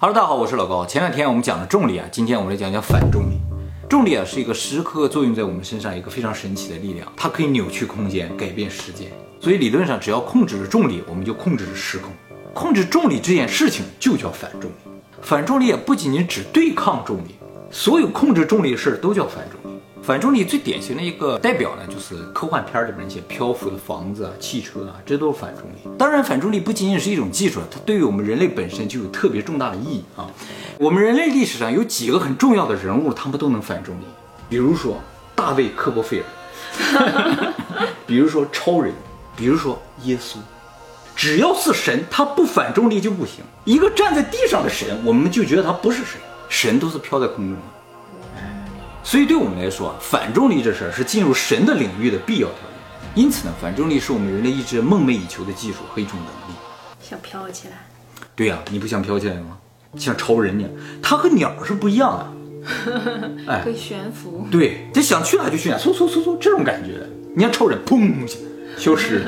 Hello，大家好，我是老高。前两天我们讲了重力啊，今天我们来讲讲反重力。重力啊是一个时刻作用在我们身上一个非常神奇的力量，它可以扭曲空间，改变时间。所以理论上，只要控制着重力，我们就控制着时空。控制重力这件事情就叫反重力。反重力也不仅仅只对抗重力，所有控制重力的事儿都叫反重力。反重力最典型的一个代表呢，就是科幻片里边那些漂浮的房子啊、汽车啊，这都是反重力。当然，反重力不仅仅是一种技术，它对于我们人类本身就有特别重大的意义啊。我们人类历史上有几个很重要的人物，他们都能反重力，比如说大卫·科波菲尔，比如说超人，比如说耶稣。只要是神，他不反重力就不行。一个站在地上的神，我们就觉得他不是神，神都是飘在空中的。所以，对我们来说啊，反重力这事儿是进入神的领域的必要条件。因此呢，反重力是我们人类一直梦寐以求的技术和一种能力。想飘起来？对呀，你不想飘起来吗？像超人一样，它和鸟是不一样的。哎，可以悬浮。对，他想去哪就去哪，嗖嗖嗖嗖，这种感觉。你像超人，砰，消失？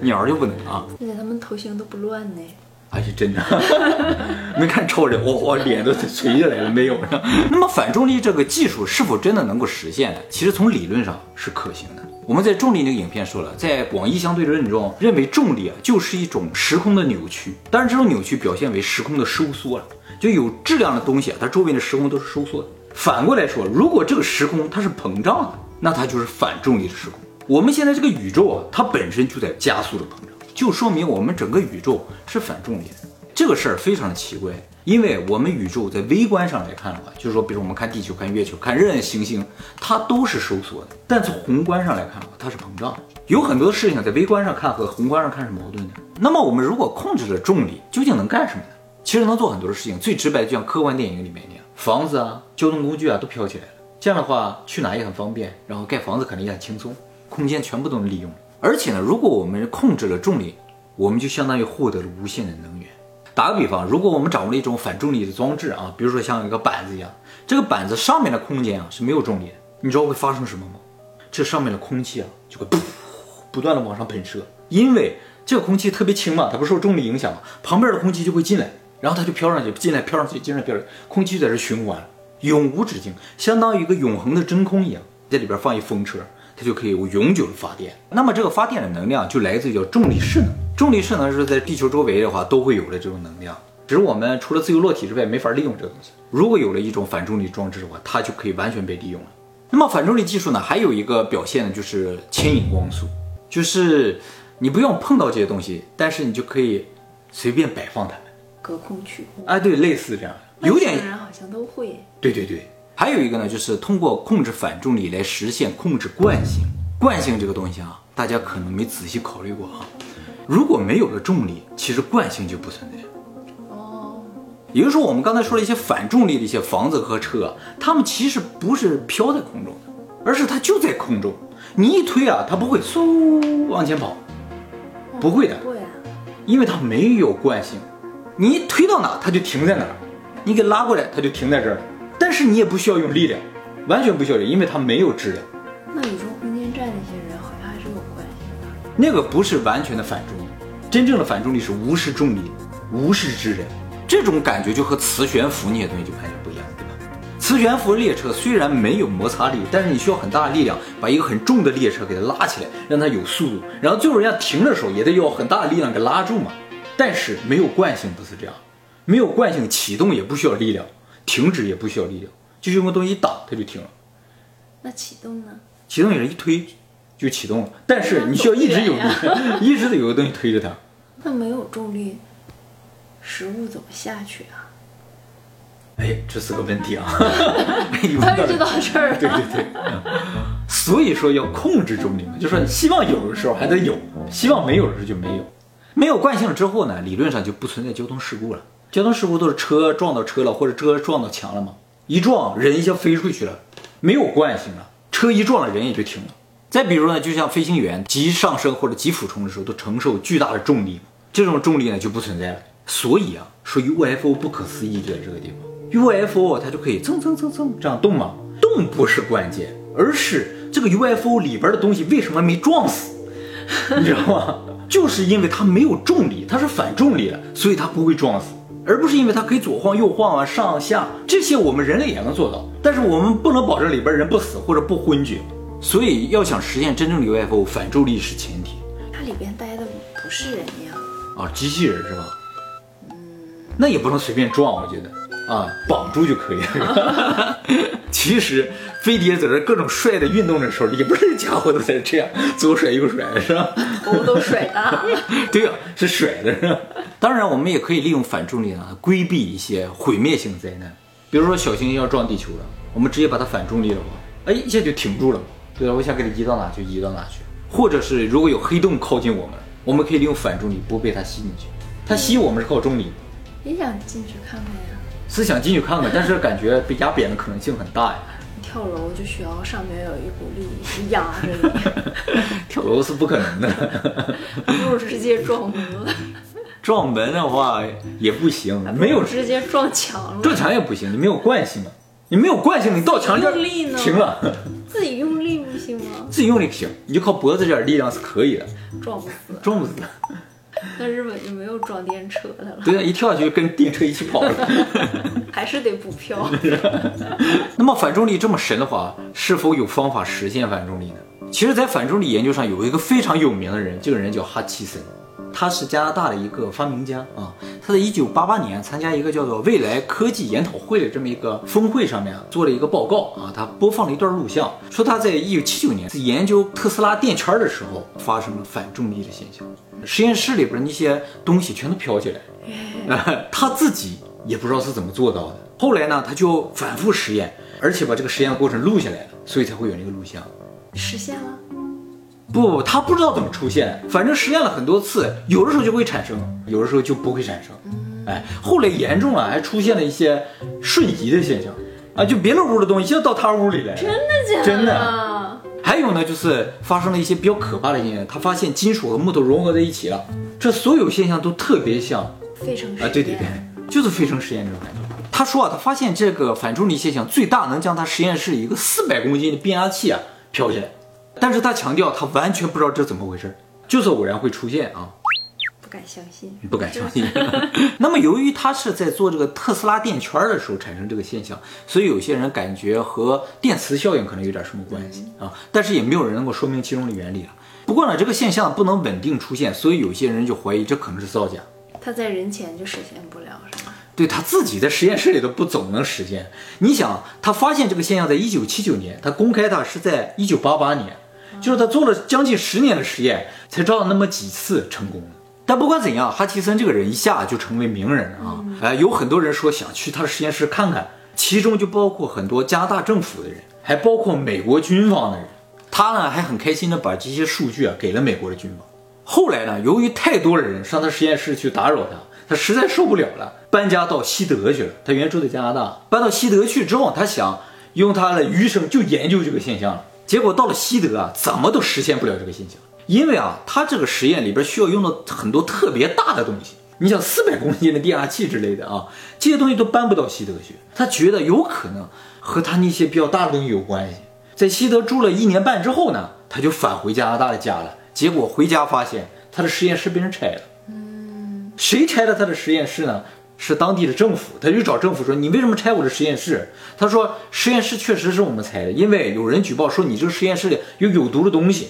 鸟就不能啊。而且他们头型都不乱呢。还是真的，没看超人，我我脸都垂下来了，没有。那么反重力这个技术是否真的能够实现呢？其实从理论上是可行的。我们在重力那个影片说了，在广义相对论中，认为重力啊就是一种时空的扭曲，当然这种扭曲表现为时空的收缩了。就有质量的东西啊，它周围的时空都是收缩的。反过来说，如果这个时空它是膨胀的，那它就是反重力的时空。我们现在这个宇宙啊，它本身就在加速的膨胀。就说明我们整个宇宙是反重力的，这个事儿非常的奇怪，因为我们宇宙在微观上来看的话，就是说，比如我们看地球、看月球、看任何行星，它都是收缩的；但从宏观上来看的话，它是膨胀的。有很多事情在微观上看和宏观上看是矛盾的。那么我们如果控制了重力，究竟能干什么呢？其实能做很多的事情。最直白的，就像科幻电影里面那样，房子啊、交通工具啊都飘起来了，这样的话去哪也很方便，然后盖房子肯定也很轻松，空间全部都能利用。而且呢，如果我们控制了重力，我们就相当于获得了无限的能源。打个比方，如果我们掌握了一种反重力的装置啊，比如说像一个板子一样，这个板子上面的空间啊是没有重力的，你知道会发生什么吗？这上面的空气啊就会噗不断的往上喷射，因为这个空气特别轻嘛，它不受重力影响嘛，旁边的空气就会进来，然后它就飘上去，进来飘上去，进来飘上去，空气就在这循环，永无止境，相当于一个永恒的真空一样，在里边放一风车。它就可以有永久的发电，那么这个发电的能量就来自于叫重力势能。重力势能是在地球周围的话都会有的这种能量，只是我们除了自由落体之外没法利用这个东西。如果有了一种反重力装置的话，它就可以完全被利用了。那么反重力技术呢，还有一个表现呢，就是牵引光速，就是你不用碰到这些东西，但是你就可以随便摆放它们，隔空取物。哎，对，类似这样，有点人好像都会。对对对。还有一个呢，就是通过控制反重力来实现控制惯性。惯性这个东西啊，大家可能没仔细考虑过啊。如果没有了重力，其实惯性就不存在。哦，也就是说，我们刚才说了一些反重力的一些房子和车，它们其实不是飘在空中的，而是它就在空中。你一推啊，它不会嗖往前跑，不会的，不会啊，因为它没有惯性。你一推到哪，它就停在哪儿；你给拉过来，它就停在这儿。但是你也不需要用力量，完全不需要力，因为它没有质量。那宇宙空间站那些人好像还是有关系的。那个不是完全的反重力，真正的反重力是无视重力、无视质量。这种感觉就和磁悬浮那些东西就完全不一样，对吧？磁悬浮列车虽然没有摩擦力，但是你需要很大的力量把一个很重的列车给它拉起来，让它有速度，然后最后人家停的时候也得要很大的力量给拉住嘛。但是没有惯性不是这样，没有惯性启动也不需要力量。停止也不需要力量，就用个东西一挡，它就停了。那启动呢？启动也是一推就启动了，但是你需要一直有力，一直得有个东西推着它。那没有重力，食物怎么下去啊？哎，这是个问题啊！你问知道事儿。对对对。所以说要控制重力嘛，就说希望有的时候还得有，希望没有的时候就没有。没有惯性之后呢，理论上就不存在交通事故了。交通事故都是车撞到车了，或者车撞到墙了吗？一撞人一下飞出去了，没有惯性了，车一撞了人也就停了。再比如呢，就像飞行员急上升或者急俯冲的时候，都承受巨大的重力，这种重力呢就不存在了。所以啊，说 UFO 不可思议就在这个地方，UFO 它就可以蹭蹭蹭蹭这样动吗？动不是关键，而是这个 UFO 里边的东西为什么没撞死？你知道吗？就是因为它没有重力，它是反重力的，所以它不会撞死。而不是因为它可以左晃右晃啊、上下这些，我们人类也能做到，但是我们不能保证里边人不死或者不昏厥。所以要想实现真正的 UFO，反重力是前提它里边待的不是人呀，啊，机器人是吧？那也不能随便撞，我觉得啊，绑住就可以了。其实飞碟在这各种帅的运动的时候，里边的家伙都在这样左甩右甩，是吧？头都甩大了。对呀、是甩的，是吧？当然，我们也可以利用反重力啊，规避一些毁灭性灾难。比如说小行星要撞地球了，我们直接把它反重力的话，哎，一下就停住了。对吧？我想给它移到哪就移到哪去。或者是如果有黑洞靠近我们，我们可以利用反重力不被它吸进去。它吸我们是靠重力，也想进去看看呀。是想进去看看，但是感觉被压扁的可能性很大呀。跳楼就需要上面有一股力压着你，跳楼是不可能的，不如直接撞门了，撞门的话也不行，没有直接撞墙撞。墙也不行，你没有惯性啊，你没有惯性，你到墙这儿停了。自己用力不行吗？自己用力行，你就靠脖子这点力量是可以的，撞不死。撞不死。那日本就没有装电车的了，对啊，一跳下去跟电车一起跑了。还是得补票。那么反重力这么神的话，是否有方法实现反重力呢？其实，在反重力研究上有一个非常有名的人，这个人叫哈奇森，他是加拿大的一个发明家啊。他在一九八八年参加一个叫做未来科技研讨会的这么一个峰会上面啊，做了一个报告啊，他播放了一段录像，说他在一九七九年在研究特斯拉电圈的时候发生了反重力的现象，实验室里边那些东西全都飘起来。呃，他自己也不知道是怎么做到的。后来呢，他就反复实验，而且把这个实验过程录下来了，所以才会有那个录像。实现了，不不，他不知道怎么出现，反正实验了很多次，有的时候就会产生，有的时候就不会产生。哎，后来严重了，还出现了一些瞬移的现象啊，就别的屋的东西就到他屋里来了。真的假的？真的还有呢，就是发生了一些比较可怕的现象，他发现金属和木头融合在一起了，这所有现象都特别像。啊，对对对，就是非诚实验这种感觉。他说啊，他发现这个反重力现象最大能将他实验室一个四百公斤的变压器啊飘起来，但是他强调他完全不知道这怎么回事，就是偶然会出现啊，不敢相信。不敢相信。那么由于他是在做这个特斯拉电圈的时候产生这个现象，所以有些人感觉和电磁效应可能有点什么关系啊，但是也没有人能够说明其中的原理了。不过呢，这个现象不能稳定出现，所以有些人就怀疑这可能是造假。他在人前就实现不了，是吗？对他自己在实验室里都不总能实现。你想，他发现这个现象在一九七九年，他公开它是在一九八八年，就是他做了将近十年的实验，才照那么几次成功的。但不管怎样，哈奇森这个人一下就成为名人了啊！哎、有很多人说想去他的实验室看看，其中就包括很多加拿大政府的人，还包括美国军方的人。他呢还很开心的把这些数据啊给了美国的军方。后来呢，由于太多的人上他实验室去打扰他，他实在受不了了，搬家到西德去了。他原住在加拿大，搬到西德去之后，他想用他的余生就研究这个现象了。结果到了西德啊，怎么都实现不了这个现象，因为啊，他这个实验里边需要用到很多特别大的东西。你想四百公斤的变压器之类的啊，这些东西都搬不到西德去。他觉得有可能和他那些比较大的东西有关系。在西德住了一年半之后呢，他就返回加拿大的家了。结果回家发现他的实验室被人拆了。谁拆了他的实验室呢？是当地的政府，他就找政府说：“你为什么拆我的实验室？”他说：“实验室确实是我们拆的，因为有人举报说你这个实验室里有有毒的东西。”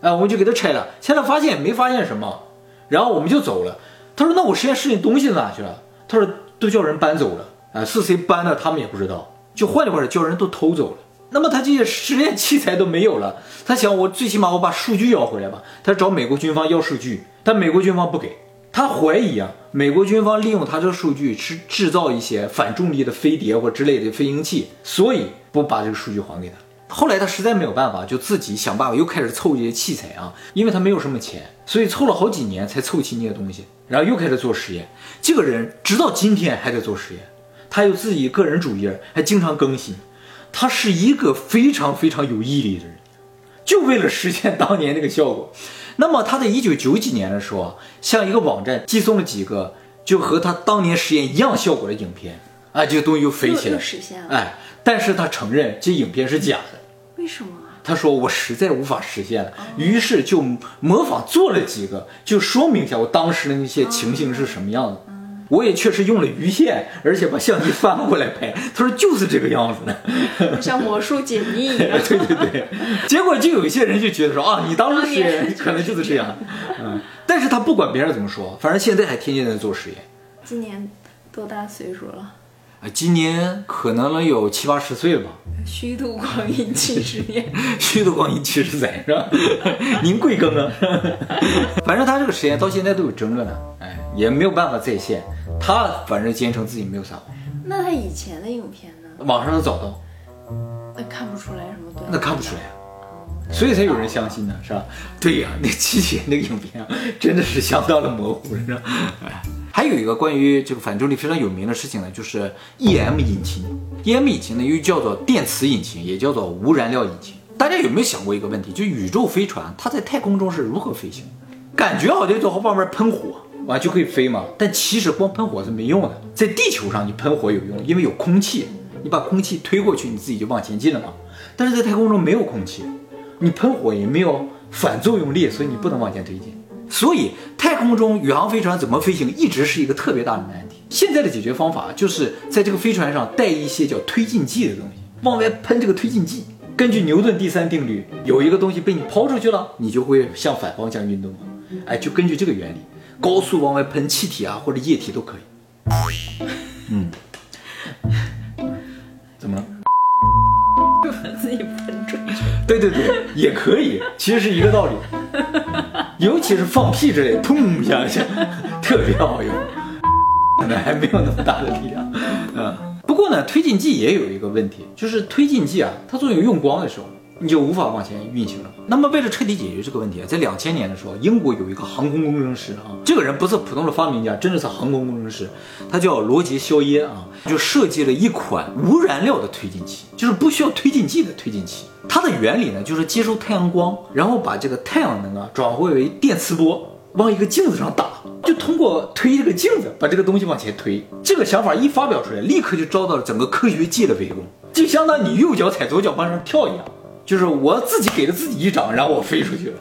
哎，我们就给他拆了，拆了发现没发现什么，然后我们就走了。他说：“那我实验室里东西哪去了？”他说：“都叫人搬走了。”啊，是谁搬的他们也不知道，就换句话说，叫人都偷走了。那么他这些实验器材都没有了，他想我最起码我把数据要回来吧。他找美国军方要数据，但美国军方不给。他怀疑啊，美国军方利用他这个数据是制造一些反重力的飞碟或之类的飞行器，所以不把这个数据还给他。后来他实在没有办法，就自己想办法又开始凑这些器材啊，因为他没有什么钱，所以凑了好几年才凑齐那些东西，然后又开始做实验。这个人直到今天还在做实验，他有自己个人主页，还经常更新。他是一个非常非常有毅力的人，就为了实现当年那个效果。那么他在一九九几年的时候啊，向一个网站寄送了几个就和他当年实验一样效果的影片，啊，这个东西又飞起来又又，实现了，哎，但是他承认这影片是假的。为什么啊？他说我实在无法实现了，于是就模仿做了几个，就说明一下我当时的那些情形是什么样的。我也确实用了鱼线，而且把相机翻过来拍。他说就是这个样子的，像魔术解密一样。对对对。结果就有一些人就觉得说啊，你当时实验 可能就是这样，嗯。但是他不管别人怎么说，反正现在还天天在做实验。今年多大岁数了？啊，今年可能能有七八十岁了吧。虚度光阴七十年，虚度光阴七十载是吧？您贵庚啊？反正他这个实验到现在都有争论呢，哎，也没有办法再现。他反正坚称自己没有撒谎。那他以前的影片呢？网上能找到。那看不出来什么对？那看不出来，所以才有人相信呢，是吧？对呀，那七姐那个影片啊，真的是相当的模糊，是吧？哎，还有一个关于这个反重力非常有名的事情呢，就是 EM 引擎。EM 引擎呢又叫做电磁引擎，也叫做无燃料引擎。大家有没有想过一个问题？就宇宙飞船它在太空中是如何飞行？感觉好像就往外面喷火。完就可以飞嘛？但其实光喷火是没用的。在地球上，你喷火有用，因为有空气，你把空气推过去，你自己就往前进了嘛。但是在太空中没有空气，你喷火也没有反作用力，所以你不能往前推进。所以太空中宇航飞船怎么飞行，一直是一个特别大的难题。现在的解决方法就是在这个飞船上带一些叫推进剂的东西，往外喷这个推进剂。根据牛顿第三定律，有一个东西被你抛出去了，你就会向反方向运动。哎，就根据这个原理。高速往外喷气体啊，或者液体都可以。嗯，怎么了？把自己喷出去。对对对，也可以，其实是一个道理。尤其是放屁之类，砰一下，特别好用。可能还没有那么大的力量。嗯，不过呢，推进剂也有一个问题，就是推进剂啊，它作用用光的时候。你就无法往前运行了。那么，为了彻底解决这个问题，在两千年的时候，英国有一个航空工程师啊，这个人不是普通的发明家，真的是航空工程师，他叫罗杰·肖耶啊，就设计了一款无燃料的推进器，就是不需要推进剂的推进器。它的原理呢，就是接收太阳光，然后把这个太阳能啊转化为电磁波，往一个镜子上打，就通过推这个镜子把这个东西往前推。这个想法一发表出来，立刻就遭到了整个科学界的围攻，就相当于你右脚踩左脚往上跳一样。就是我自己给了自己一掌，然后我飞出去了。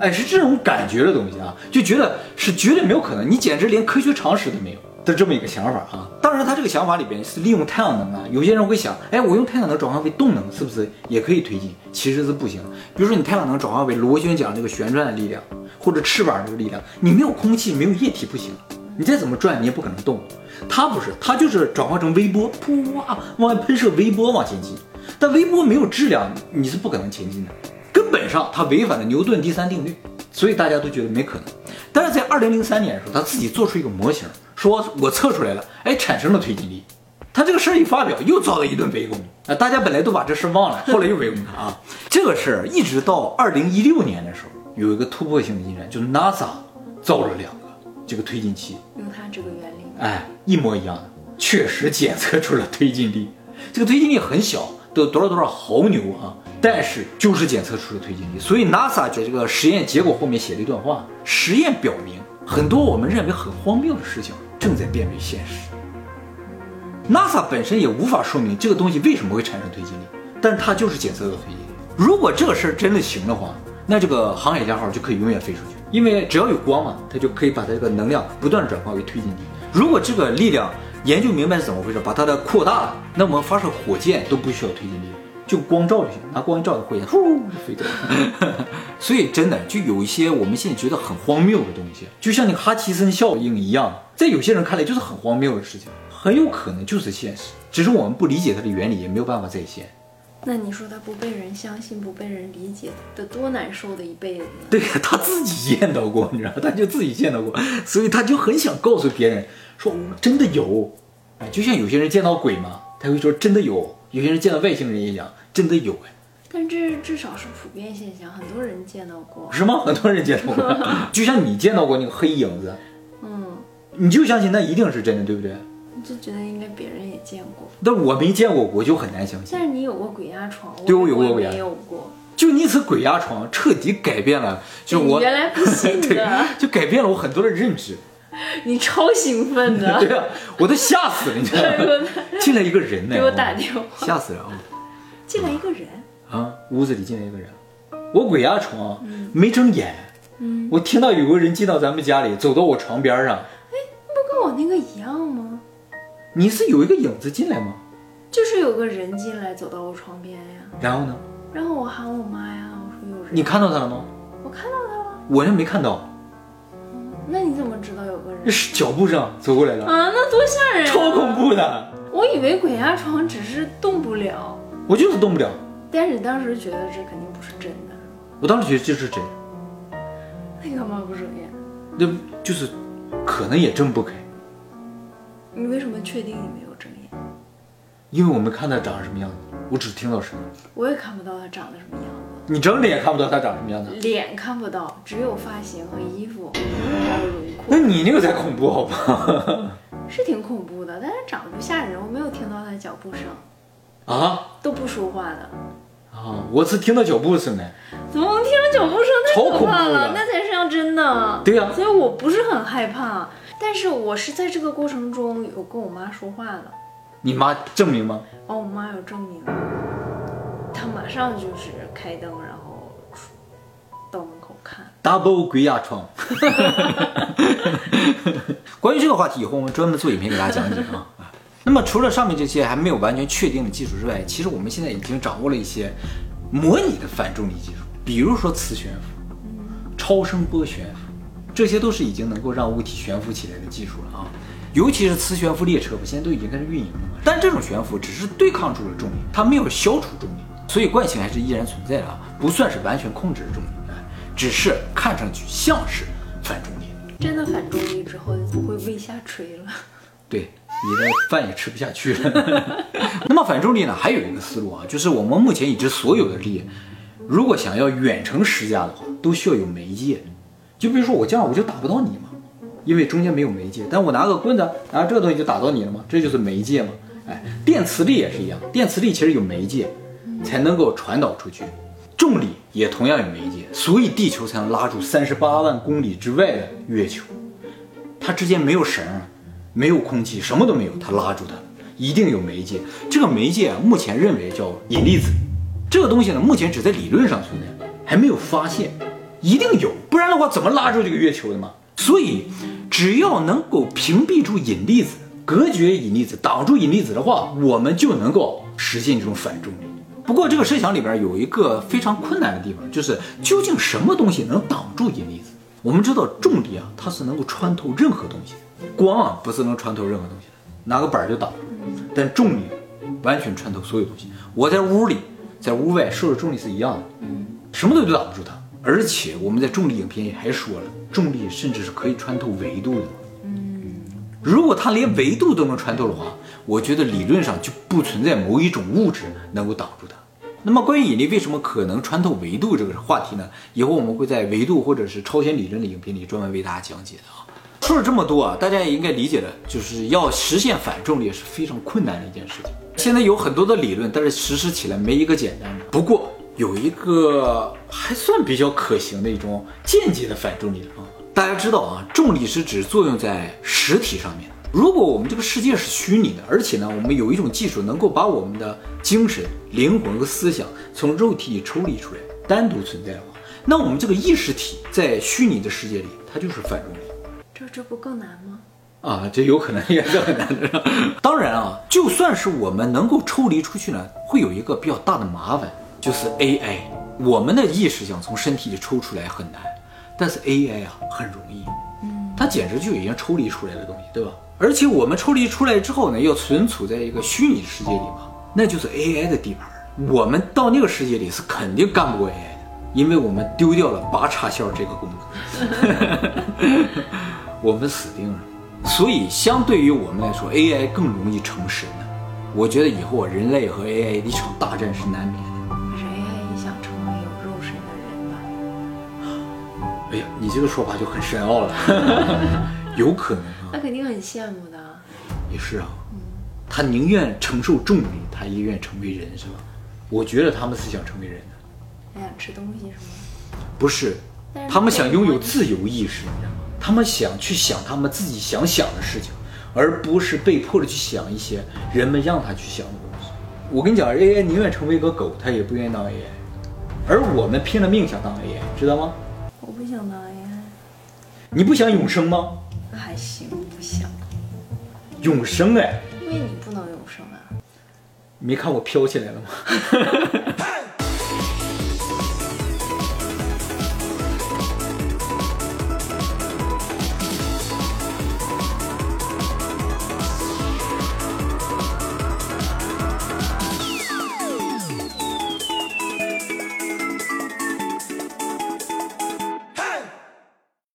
哎，是这种感觉的东西啊，就觉得是绝对没有可能，你简直连科学常识都没有的这么一个想法啊。当然，他这个想法里边是利用太阳能啊。有些人会想，哎，我用太阳能转化为动能，是不是也可以推进？其实是不行。比如说，你太阳能转化为螺旋桨这个旋转的力量，或者翅膀这个力量，你没有空气，没有液体不行。你再怎么转，你也不可能动。它不是，它就是转化成微波，噗哇，往外喷射微波往前进。但微波没有质量，你是不可能前进的。根本上，它违反了牛顿第三定律，所以大家都觉得没可能。但是在二零零三年的时候，他自己做出一个模型，说我测出来了，哎，产生了推进力。他这个事儿一发表，又遭了一顿围攻啊！大家本来都把这事忘了，后来又围攻他啊。这个事儿一直到二零一六年的时候，有一个突破性的进展，就是 NASA 造了两个这个推进器，用它这个原理，哎，一模一样的，确实检测出了推进力。这个推进力很小。都多少多少毫牛啊！但是就是检测出了推进力，所以 NASA 在这个实验结果后面写了一段话：实验表明，很多我们认为很荒谬的事情正在变为现实。NASA 本身也无法说明这个东西为什么会产生推进力，但它就是检测到推进力。如果这个事儿真的行的话，那这个航海家号就可以永远飞出去，因为只要有光嘛，它就可以把它这个能量不断转化为推进力。如果这个力量，研究明白是怎么回事，把它的扩大了，那我们发射火箭都不需要推进力，就光照就行，拿光一照，火箭呼就飞走了。所以真的就有一些我们现在觉得很荒谬的东西，就像那个哈奇森效应一样，在有些人看来就是很荒谬的事情，很有可能就是现实，只是我们不理解它的原理，也没有办法再现。那你说他不被人相信，不被人理解，得多难受的一辈子？对呀，他自己见到过，你知道，他就自己见到过，所以他就很想告诉别人。说真的有，哎，就像有些人见到鬼嘛，他会说真的有；有些人见到外星人也讲，真的有哎。但这至少是普遍现象，很多人见到过。是吗？很多人见到过，就像你见到过那个黑影子，嗯，你就相信那一定是真的，对不对？我就觉得应该别人也见过，但我没见过，我就很难相信。但是你有过鬼压床，对我有过鬼压，没有过。就那次鬼压床，彻底改变了，就我原来不信的，就改变了我很多的认知。你超兴奋的，对啊，我都吓死了，你知道吗？进来一个人呢，给我打电话，吓死了啊！进来一个人。啊，屋子里进来一个人，我鬼压床，没睁眼，我听到有个人进到咱们家里，走到我床边上，哎，不跟我那个一样吗？你是有一个影子进来吗？就是有个人进来，走到我床边呀，然后呢？然后我喊我妈呀，我说有人。你看到他了吗？我看到他了。我又没看到，那你怎么知道有个人？这是脚步声走过来了，啊，那多吓人、啊！超恐！怖的。我以为鬼压床只是动不了，我就是动不了，但是当时觉得这肯定不是真的。我当时觉得这是真，那你干嘛不睁眼？那就是可能也睁不开，你为什么确定你没有睁眼？因为我没看他长什么样子，我只听到声音。我也看不到他长得什么样子，你睁着也看不到他长什么样子，脸看不到，只有发型和衣服，还有轮那，你那个才恐怖好吧？是挺恐怖的，但是长得不吓人。我没有听到他脚步声，啊都不说话的，啊！我是听到脚步声的。怎么能听到脚步声？太超可怕了，那才是像真的。对呀所以我不是很害怕，但是我是在这个过程中有跟我妈说话的。你妈证明吗？哦，我妈有证明，她马上就是开灯，然后出到门口看。double 鬼压床。关于这个话题，以后我们专门做影片给大家讲解啊。那么除了上面这些还没有完全确定的技术之外，其实我们现在已经掌握了一些模拟的反重力技术，比如说磁悬浮、超声波悬浮，这些都是已经能够让物体悬浮起来的技术了啊。尤其是磁悬浮列车，现在都已经开始运营了嘛。但这种悬浮只是对抗住了重力，它没有消除重力，所以惯性还是依然存在的啊，不算是完全控制了重力，哎，只是看上去像是反重力。真的反重力之后就不会胃下垂了。对，你的饭也吃不下去了。那么反重力呢，还有一个思路啊，就是我们目前已知所有的力，如果想要远程施加的话，都需要有媒介。就比如说我这样，我就打不到你嘛，因为中间没有媒介。但我拿个棍子，拿这个东西就打到你了嘛，这就是媒介嘛。哎，电磁力也是一样，电磁力其实有媒介，才能够传导出去。重力也同样有媒介，所以地球才能拉住三十八万公里之外的月球。它之间没有绳，没有空气，什么都没有，它拉住它，一定有媒介。这个媒介啊，目前认为叫引力子。这个东西呢，目前只在理论上存在，还没有发现，一定有，不然的话怎么拉住这个月球的嘛？所以，只要能够屏蔽住引力子，隔绝引力子，挡住引力子的话，我们就能够实现这种反重力。不过这个设想里边有一个非常困难的地方，就是究竟什么东西能挡住引力子？我们知道重力啊，它是能够穿透任何东西，光啊不是能穿透任何东西的，拿个板儿就挡。但重力完全穿透所有东西。我在屋里，在屋外受的重力是一样的，什么东西都挡不住它。而且我们在重力影片也还说了，重力甚至是可以穿透维度的。如果它连维度都能穿透的话，我觉得理论上就不存在某一种物质能够挡住它。那么关于引力为什么可能穿透维度这个话题呢？以后我们会在维度或者是超弦理论的影片里专门为大家讲解的啊。说了这么多啊，大家也应该理解了，就是要实现反重力是非常困难的一件事情。现在有很多的理论，但是实施起来没一个简单的。不过有一个还算比较可行的一种间接的反重力的方法。大家知道啊，重力是指作用在实体上面的。如果我们这个世界是虚拟的，而且呢，我们有一种技术能够把我们的精神、灵魂和思想从肉体里抽离出来，单独存在的话，那我们这个意识体在虚拟的世界里，它就是反重力。这这不更难吗？啊，这有可能也是很难的。当然啊，就算是我们能够抽离出去呢，会有一个比较大的麻烦，就是 AI。我们的意识想从身体里抽出来很难，但是 AI 啊很容易，它简直就已经抽离出来的东西，对吧？而且我们抽离出来之后呢，要存储在一个虚拟世界里嘛，那就是 AI 的地盘儿。我们到那个世界里是肯定干不过 AI 的，因为我们丢掉了拔插销这个功能。我们死定了。所以，相对于我们来说，AI 更容易成神的。我觉得以后人类和 AI 的一场大战是难免哎呀，你这个说法就很深奥了，有可能啊，那肯定很羡慕的。也是啊。他宁愿承受重力，他也愿成为人，是吧？我觉得他们是想成为人的，他想吃东西是吗？不是，是他们想拥有自由意识，你知道吗？他们想去想他们自己想想的事情，而不是被迫的去想一些人们让他去想的东西。我跟你讲，AI 宁愿成为一个狗，他也不愿意当 AI，而我们拼了命想当 AI，知道吗？我不想当 AI，你不想永生吗？还行，不想。永生哎，因为你不能永生啊。没看我飘起来了吗？